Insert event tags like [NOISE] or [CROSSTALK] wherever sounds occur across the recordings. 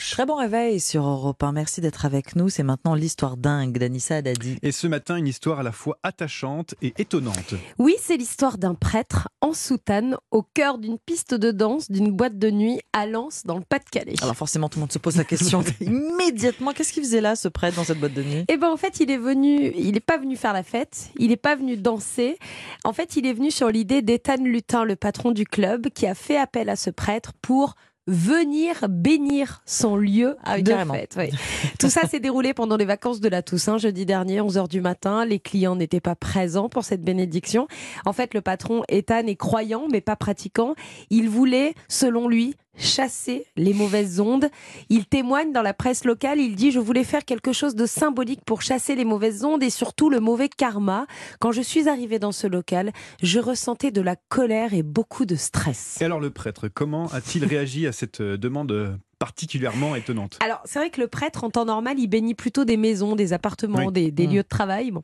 Très bon réveil sur Europe 1. Merci d'être avec nous. C'est maintenant l'histoire dingue d'Anissa Dadi. Et ce matin, une histoire à la fois attachante et étonnante. Oui, c'est l'histoire d'un prêtre en soutane au cœur d'une piste de danse d'une boîte de nuit à Lens dans le Pas-de-Calais. Alors forcément, tout le monde se pose la question [LAUGHS] immédiatement. Qu'est-ce qu'il faisait là, ce prêtre, dans cette boîte de nuit? Eh ben en fait, il est venu, il n'est pas venu faire la fête, il n'est pas venu danser. En fait, il est venu sur l'idée d'Ethan Lutin, le patron du club, qui a fait appel à ce prêtre pour venir bénir son lieu Ah de carrément. fête. oui. Tout ça s'est déroulé pendant les vacances de la Toussaint, jeudi dernier, 11h du matin. Les clients n'étaient pas présents pour cette bénédiction. En fait, le patron Ethan est croyant, mais pas pratiquant. Il voulait, selon lui, chasser les mauvaises ondes. Il témoigne dans la presse locale, il dit je voulais faire quelque chose de symbolique pour chasser les mauvaises ondes et surtout le mauvais karma. Quand je suis arrivé dans ce local, je ressentais de la colère et beaucoup de stress. Et alors le prêtre, comment a-t-il réagi à cette euh, demande particulièrement étonnante? Alors, c'est vrai que le prêtre, en temps normal, il bénit plutôt des maisons, des appartements, Oui. des, des Mm. lieux de travail. Bon.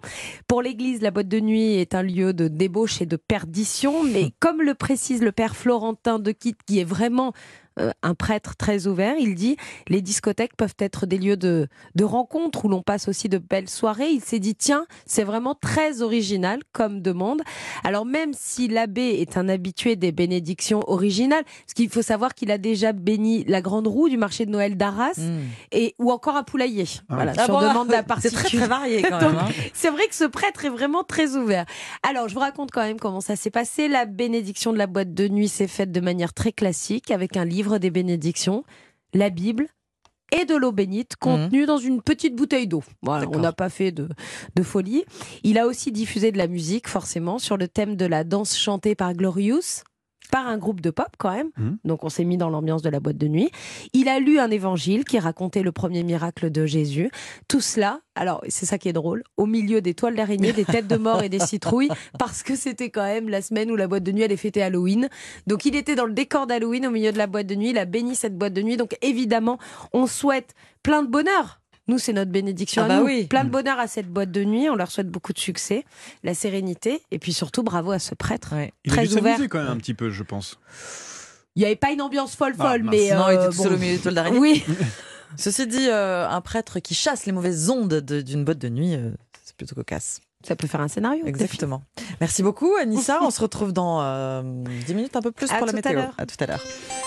Pour l'Église, la boîte de nuit est un lieu de débauche et de perdition. Mais comme le précise le père Florentin de Quitte, qui est vraiment euh, un prêtre très ouvert, il dit les discothèques peuvent être des lieux de, de rencontre où l'on passe aussi de belles soirées. Il s'est dit tiens, c'est vraiment très original comme demande. Alors même si l'abbé est un habitué des bénédictions originales, parce qu'il faut savoir qu'il a déjà béni la grande roue du marché de Noël d'Arras Hmm. et ou encore un poulailler. Ah voilà, oui. sur bon, demande d'un [LAUGHS] C'est très très varié quand [LAUGHS] même. hein. C'est vrai que ce prêtre est vraiment très ouvert. Alors, je vous raconte quand même comment ça s'est passé. La bénédiction de la boîte de nuit s'est faite de manière très classique avec un livre des bénédictions, la Bible et de l'eau bénite contenue dans une petite bouteille d'eau. Voilà, on n'a pas fait de, de folie. Il a aussi diffusé de la musique, forcément, sur le thème de la danse chantée par Glorious par un groupe de pop quand même. Mhm. Donc on s'est mis dans l'ambiance de la boîte de nuit. Il a lu un évangile qui racontait le premier miracle de Jésus. Tout cela, alors c'est ça qui est drôle, au milieu des toiles d'araignée, des têtes de mort et des citrouilles, [LAUGHS] parce que c'était quand même la semaine où la boîte de nuit allait fêter Halloween. Donc il était dans le décor d'Halloween au milieu de la boîte de nuit, il a béni cette boîte de nuit. Donc évidemment, on souhaite plein de bonheur. Nous, c'est notre bénédiction Ah à bah nous. oui. Plein de bonheur à cette boîte de nuit. On leur souhaite beaucoup de succès, la sérénité, et puis surtout bravo à ce prêtre. Ouais. Il Très a dû ouvert. quand même un petit peu, je pense. Il n'y avait pas une ambiance folle Ah, folle, mais Non, il était euh, tout seul au milieu des toiles d'araignée. Oui, [LAUGHS] Ceci dit, euh, un prêtre qui chasse les mauvaises ondes de- d'une boîte de nuit, euh, c'est plutôt cocasse. ça peut faire un scénario. Exactement. Merci beaucoup, Anissa. [LAUGHS] On se retrouve dans euh, 10 minutes un peu plus À pour la à météo. À tout à l'heure.